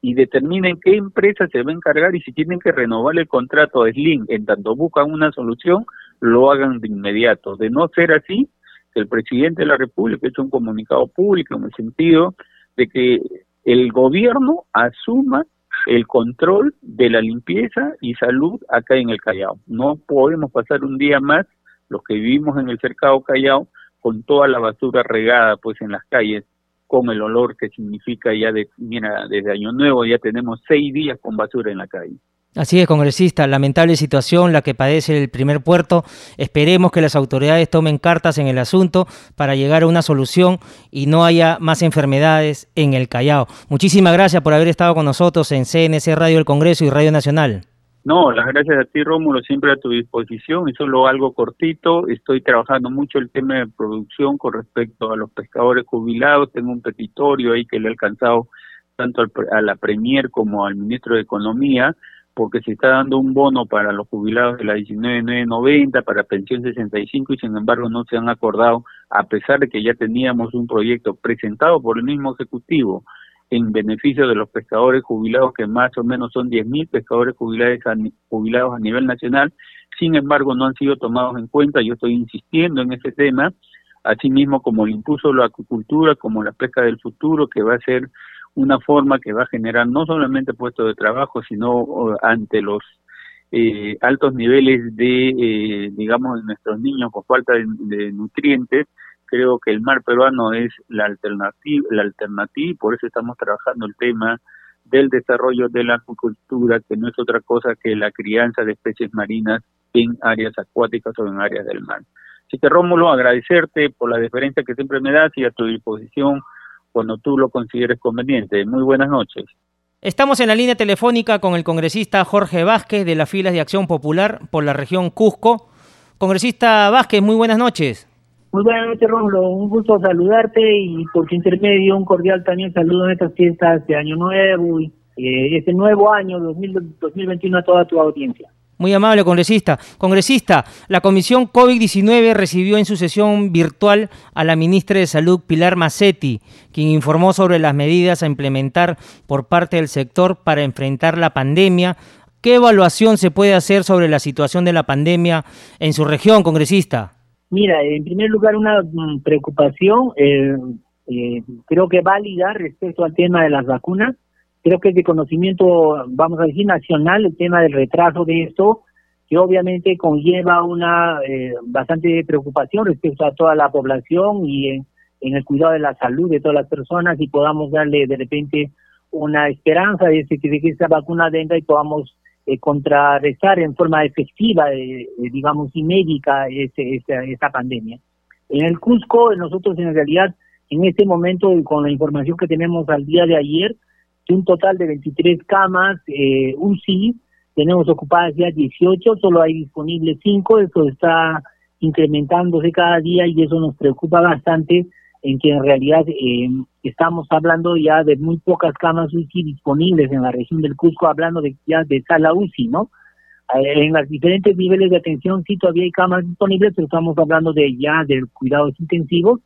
y determinen qué empresa se va a encargar y si tienen que renovar el contrato de Slim en tanto buscan una solución, lo hagan de inmediato. De no ser así, el presidente de la República hecho un comunicado público en el sentido de que el gobierno asuma el control de la limpieza y salud acá en el Callao. No podemos pasar un día más los que vivimos en el cercado Callao, con toda la basura regada pues en las calles, con el olor que significa ya de, mira, desde Año Nuevo ya tenemos seis días con basura en la calle. Así es, congresista, lamentable situación la que padece el primer puerto. Esperemos que las autoridades tomen cartas en el asunto para llegar a una solución y no haya más enfermedades en el Callao. Muchísimas gracias por haber estado con nosotros en CNC Radio del Congreso y Radio Nacional. No, las gracias a ti, Rómulo, siempre a tu disposición y solo algo cortito. Estoy trabajando mucho el tema de producción con respecto a los pescadores jubilados. Tengo un petitorio ahí que le he alcanzado tanto a la Premier como al ministro de Economía, porque se está dando un bono para los jubilados de la 19990, para pensión 65, y sin embargo no se han acordado, a pesar de que ya teníamos un proyecto presentado por el mismo Ejecutivo en beneficio de los pescadores jubilados, que más o menos son 10.000 pescadores jubilados a, jubilados a nivel nacional, sin embargo no han sido tomados en cuenta, yo estoy insistiendo en ese tema, asimismo como el impuso la acuicultura, como la pesca del futuro, que va a ser una forma que va a generar no solamente puestos de trabajo, sino ante los eh, altos niveles de, eh, digamos, de nuestros niños con falta de nutrientes, creo que el mar peruano es la alternativa, la alternativa y por eso estamos trabajando el tema del desarrollo de la acuicultura, que no es otra cosa que la crianza de especies marinas en áreas acuáticas o en áreas del mar. Así que Rómulo, agradecerte por la deferencia que siempre me das y a tu disposición cuando tú lo consideres conveniente. Muy buenas noches. Estamos en la línea telefónica con el congresista Jorge Vázquez de las filas de Acción Popular por la región Cusco. Congresista Vázquez, muy buenas noches. Muy buenas noches, Rómulo. Un gusto saludarte y por tu intermedio un cordial también saludo en estas fiestas de Año Nuevo y eh, este nuevo año 2021 a toda tu audiencia. Muy amable, congresista. Congresista, la Comisión COVID-19 recibió en su sesión virtual a la ministra de Salud, Pilar Macetti, quien informó sobre las medidas a implementar por parte del sector para enfrentar la pandemia. ¿Qué evaluación se puede hacer sobre la situación de la pandemia en su región, congresista? Mira, en primer lugar, una mm, preocupación, eh, eh, creo que válida respecto al tema de las vacunas. Creo que es de conocimiento, vamos a decir, nacional el tema del retraso de esto, que obviamente conlleva una eh, bastante preocupación respecto a toda la población y en, el cuidado de la salud de todas las personas y podamos darle de repente una esperanza de, que esta vacuna venga y podamos eh, contrarrestar en forma efectiva, eh, digamos, y médica este, esta, esta pandemia. En el Cusco, nosotros en realidad, en este momento, con la información que tenemos al día de ayer, un total de 23 camas eh, UCI, tenemos ocupadas ya 18, solo hay disponibles 5, eso está incrementándose cada día y eso nos preocupa bastante en que en realidad eh, estamos hablando ya de muy pocas camas UCI disponibles en la región del Cusco, hablando de ya de sala UCI, ¿no? Eh, en los diferentes niveles de atención sí todavía hay camas disponibles, pero estamos hablando de ya de cuidados intensivos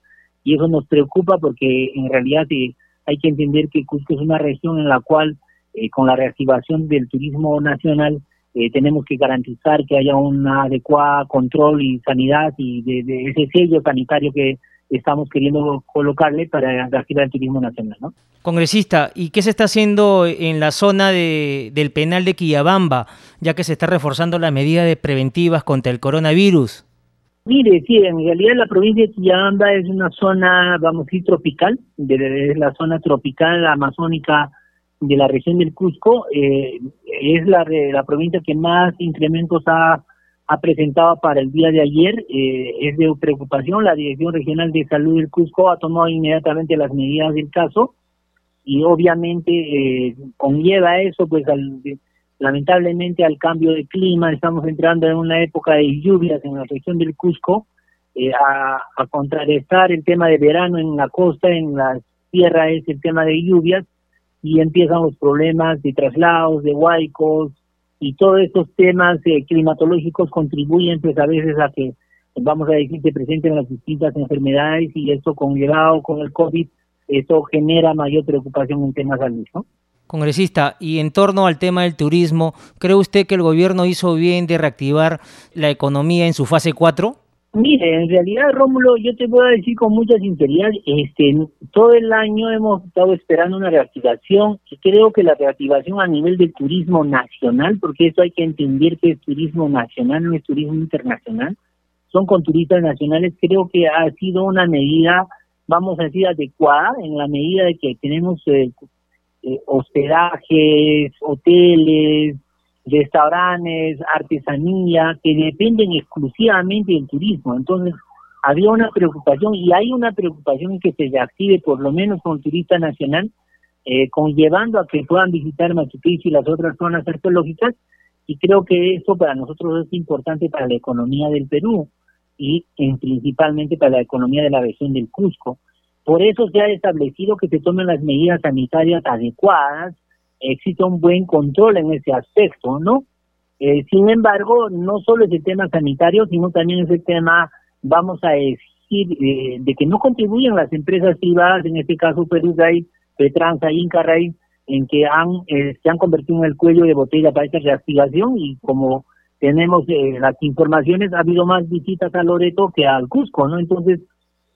y eso nos preocupa porque en realidad eh, hay que entender que Cusco es una región en la cual, eh, con la reactivación del turismo nacional, eh, tenemos que garantizar que haya un adecuado control y sanidad y de, ese sello sanitario que estamos queriendo colocarle para reactivar el turismo nacional. ¿no? Congresista, ¿y qué se está haciendo en la zona de, del penal de Quillabamba, ya que se está reforzando las medidas preventivas contra el coronavirus? Mire, sí, en realidad la provincia de Quillabamba es una zona, vamos a decir, tropical, de, la zona tropical amazónica de la región del Cusco. Eh, es la, la provincia que más incrementos ha, ha presentado para el día de ayer. Eh, es de preocupación. La Dirección Regional de Salud del Cusco ha tomado inmediatamente las medidas del caso y obviamente eh, conlleva eso pues al lamentablemente al cambio de clima, estamos entrando en una época de lluvias en la región del Cusco, eh, a, a, el tema de verano en la costa, en la tierra es el tema de lluvias, y empiezan los problemas de traslados, de huaicos, y todos estos temas eh, climatológicos contribuyen pues a veces a que, vamos a decir, se presenten las distintas enfermedades, y esto conllevado con el COVID, eso genera mayor preocupación en temas salud, ¿no? Congresista, y en torno al tema del turismo, ¿cree usted que el gobierno hizo bien de reactivar la economía en su fase 4? Mire, en realidad, Rómulo, yo te voy a decir con mucha sinceridad, este, todo el año hemos estado esperando una reactivación y creo que la reactivación a nivel del turismo nacional, porque eso hay que entender que es turismo nacional, no es turismo internacional, son con turistas nacionales, creo que ha sido una medida, vamos a decir, adecuada en la medida de que tenemos eh, eh, hospedajes, hoteles, restaurantes, artesanía, que dependen exclusivamente del turismo. Entonces, había una preocupación y hay una preocupación que se reactive por lo menos con turista nacional, eh, conllevando a que puedan visitar Machu Picchu y las otras zonas arqueológicas, y creo que eso para nosotros es importante para la economía del Perú y en, principalmente para la economía de la región del Cusco. Por eso se ha establecido que se tomen las medidas sanitarias adecuadas, existe un buen control en ese aspecto, ¿no? Eh, sin embargo, no solo es el tema sanitario, sino también es el tema, vamos a decir, eh, de que no contribuyen las empresas privadas, en este caso Perú Petranza, Inca Raíz, en que han, eh, se han convertido en el cuello de botella para esta reactivación y como tenemos las informaciones, ha habido más visitas a Loreto que al Cusco, ¿no? Entonces,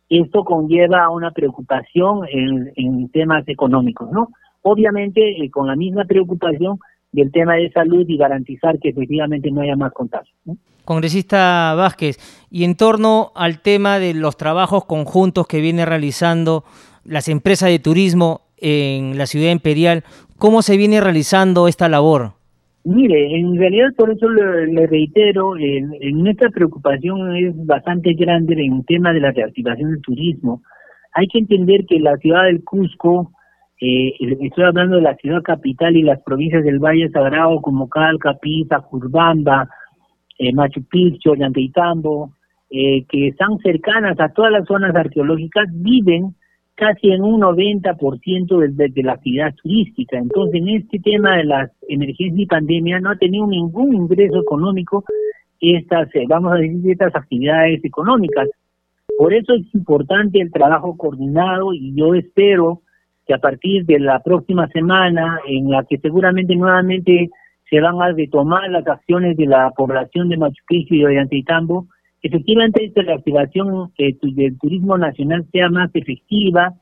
esto conlleva una preocupación en, temas económicos, ¿no? Obviamente eh, con la misma preocupación del tema de salud y garantizar que efectivamente no haya más contagios. Congresista Vázquez, y en torno al tema de los trabajos conjuntos que viene realizando las empresas de turismo en la ciudad imperial, ¿cómo se viene realizando esta labor? Mire, en realidad por eso le, reitero, en, nuestra preocupación es bastante grande en el tema de la reactivación del turismo. Hay que entender que la ciudad del Cusco eh, estoy hablando de la ciudad capital y las provincias del Valle Sagrado como Calca, Pisa, Curbamba, eh, Machu Picchu, Ollantaytambo, eh, que están cercanas a todas las zonas arqueológicas, viven casi en un 90% de, de, la actividad turística. Entonces, en este tema de las emergencias y pandemia no ha tenido ningún ingreso económico estas, eh, vamos a decir, estas actividades económicas. Por eso es importante el trabajo coordinado y yo espero que a partir de la próxima semana, en la que seguramente nuevamente se van a retomar las acciones de la población de Machu Picchu y de Ollantaytambo, efectivamente esta reactivación eh, del turismo nacional sea más efectiva,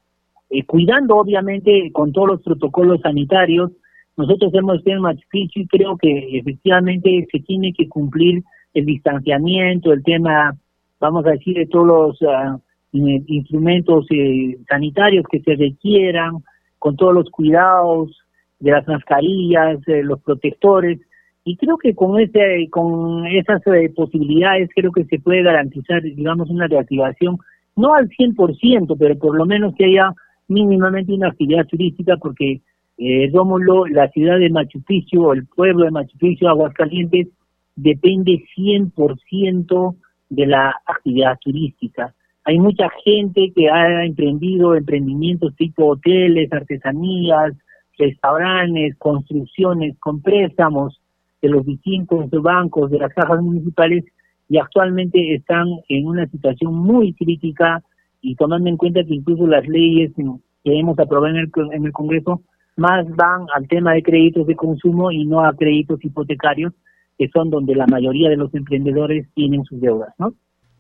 eh, cuidando obviamente con todos los protocolos sanitarios. Nosotros hemos estado en Machu Picchu y creo que efectivamente se tiene que cumplir el distanciamiento, el tema, vamos a decir, de todos los ah, instrumentos eh, sanitarios que se requieran, con todos los cuidados de las mascarillas, los protectores, y creo que con ese, con esas eh, posibilidades creo que se puede garantizar, digamos, una reactivación, no al 100%, pero por lo menos que haya mínimamente una actividad turística, porque eh, Rómulo, la ciudad de Machu Picchu, el pueblo de Machu Picchu, Aguascalientes, depende 100% de la actividad turística. Hay mucha gente que ha emprendido emprendimientos tipo hoteles, artesanías, restaurantes, construcciones con préstamos de los distintos bancos, de las cajas municipales, y actualmente están en una situación muy crítica y tomando en cuenta que incluso las leyes que hemos aprobado en el, en el Congreso más van al tema de créditos de consumo y no a créditos hipotecarios, que son donde la mayoría de los emprendedores tienen sus deudas, ¿no?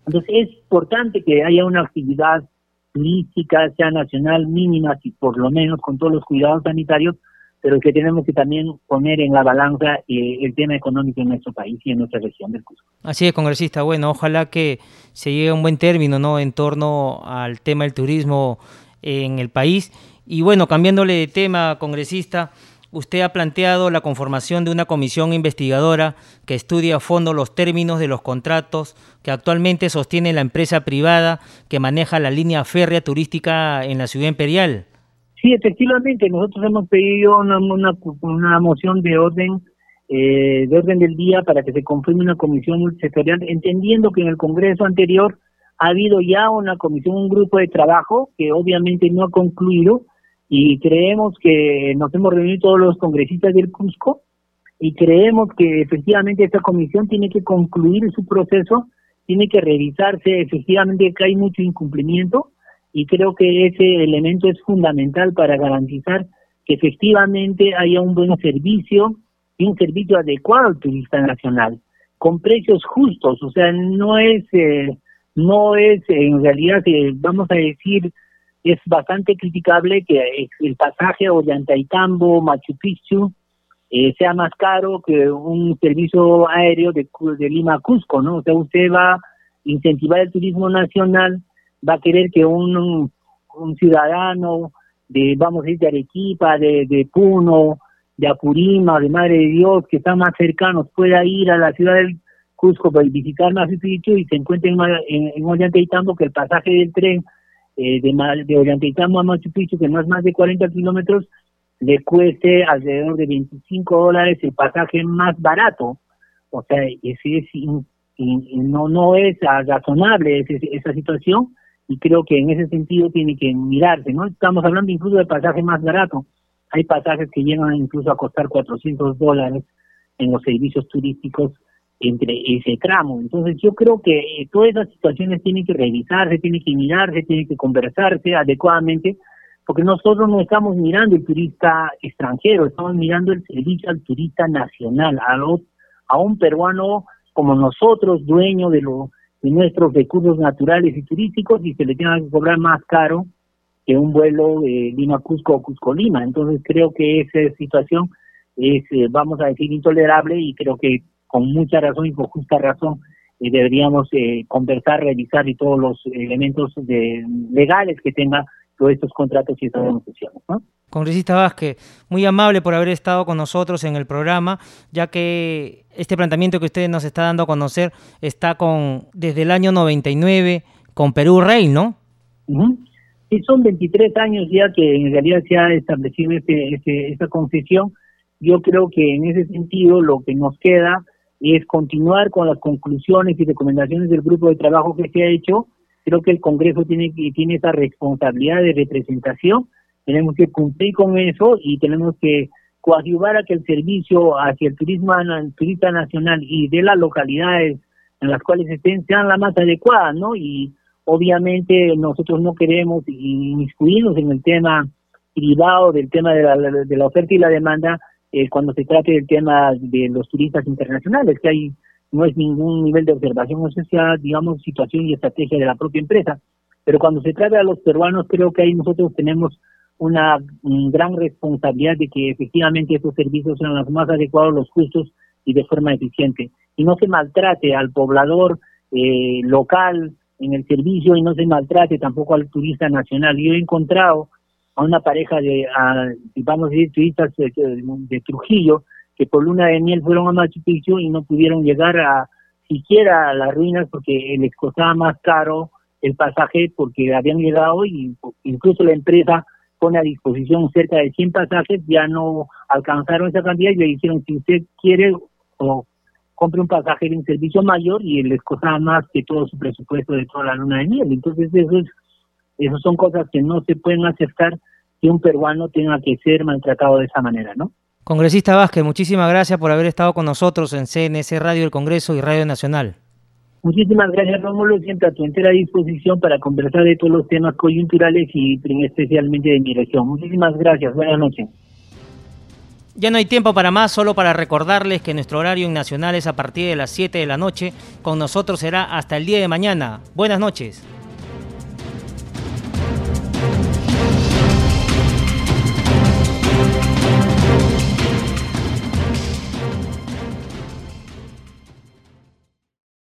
Entonces es importante que haya una actividad turística, sea nacional, mínima, y por lo menos con todos los cuidados sanitarios, pero que tenemos que también poner en la balanza eh, el tema económico en nuestro país y en nuestra región del Cusco. Así es, congresista. Bueno, ojalá que se llegue a un buen término ¿no? en torno al tema del turismo en el país. Y bueno, cambiándole de tema, congresista, usted ha planteado la conformación de una comisión investigadora que estudia a fondo los términos de los contratos que actualmente sostiene la empresa privada que maneja la línea férrea turística en la ciudad imperial. Sí, efectivamente, nosotros hemos pedido una, una, moción de orden eh, de orden del día para que se confirme una comisión multisectorial, entendiendo que en el Congreso anterior ha habido ya una comisión, un grupo de trabajo que obviamente no ha concluido y creemos que nos hemos reunido todos los congresistas del Cusco y creemos que efectivamente esta comisión tiene que concluir su proceso, tiene que revisarse efectivamente que hay mucho incumplimiento y creo que ese elemento es fundamental para garantizar que efectivamente haya un buen servicio y un servicio adecuado al turista nacional con precios justos, o sea, no es eh, no es en realidad eh, vamos a decir es bastante criticable que el pasaje a Ollantaytambo, Machu Picchu eh, sea más caro que un servicio aéreo de, de Lima a Cusco, ¿no? O sea, usted va a incentivar el turismo nacional va a querer que un, un ciudadano de, vamos a decir, de Arequipa, de, Puno, de Apurima, de Madre de Dios, que están más cercanos, pueda ir a la ciudad del Cusco para visitar Machu Picchu y se encuentre en, en, Ollantaytambo que el pasaje del tren eh, de, de Ollantaytambo a Machu Picchu, que no es más de 40 kilómetros, le cueste alrededor de 25 dólares el pasaje más barato. O sea, ese es, no, no es razonable esa situación y creo que en ese sentido tiene que mirarse, ¿no? Estamos hablando incluso de pasaje más barato. Hay pasajes que llegan incluso a costar 400 dólares en los servicios turísticos entre ese tramo. Entonces yo creo que eh, todas esas situaciones tienen que revisarse, tienen que mirarse, tienen que conversarse adecuadamente, porque nosotros no estamos mirando el turista extranjero, estamos mirando el servicio al turista nacional, a, a un peruano como nosotros, dueño de lo de nuestros recursos naturales y turísticos y se le tenga que cobrar más caro que un vuelo de Lima-Cusco o Cusco-Lima. Entonces creo que esa situación es, eh, vamos a decir, intolerable y creo que con mucha razón y con justa razón eh, deberíamos eh, conversar, revisar y todos los elementos de, legales que tenga todos estos contratos y estas negociaciones. ¿no? Congresista Vázquez, muy amable por haber estado con nosotros en el programa, ya que este planteamiento que usted nos está dando a conocer está con desde el año 99 con Perú Rey, ¿no? Sí, son 23 años ya que en realidad se ha establecido este, este, esta concesión. Yo creo que en ese sentido lo que nos queda es continuar con las conclusiones y recomendaciones del grupo de trabajo que se ha hecho. Creo que el Congreso tiene, tiene esa responsabilidad de representación. Tenemos que cumplir con eso y tenemos que coadyuvar a que el servicio hacia el turismo turista nacional y de las localidades en las cuales estén sean la más adecuada, ¿no? Y obviamente nosotros no queremos inmiscuirnos en el tema privado del tema de la, de la oferta y la demanda eh, cuando se trate del tema de los turistas internacionales, que hay no es ningún nivel de observación, es sea, digamos, situación y estrategia de la propia empresa. Pero cuando se trata a los peruanos, creo que ahí nosotros tenemos una gran responsabilidad de que efectivamente esos servicios sean los más adecuados, los justos y de forma eficiente. Y no se maltrate al poblador eh, local en el servicio y no se maltrate tampoco al turista nacional. Yo he encontrado a una pareja de, vamos a decir, turistas de, Trujillo que por luna de miel fueron a Machu Picchu y no pudieron llegar a siquiera a las ruinas porque les costaba más caro el pasaje porque habían llegado y incluso la empresa pone a disposición cerca de 100 pasajes, ya no alcanzaron esa cantidad y le dijeron, si usted quiere o compre un pasaje de un servicio mayor y les costaba más que todo su presupuesto de toda la luna de miel. Entonces eso es, eso son cosas que no se pueden aceptar que un peruano tenga que ser maltratado de esa manera, ¿no? Congresista Vázquez, muchísimas gracias por haber estado con nosotros en CNS Radio del Congreso y Radio Nacional. Muchísimas gracias, Rómulo. Siempre a tu entera disposición para conversar de todos los temas coyunturales y especialmente de mi región. Muchísimas gracias. Buenas noches. Ya no hay tiempo para más, solo para recordarles que nuestro horario en Nacional es a partir de las 7 de la noche. Con nosotros será hasta el día de mañana. Buenas noches.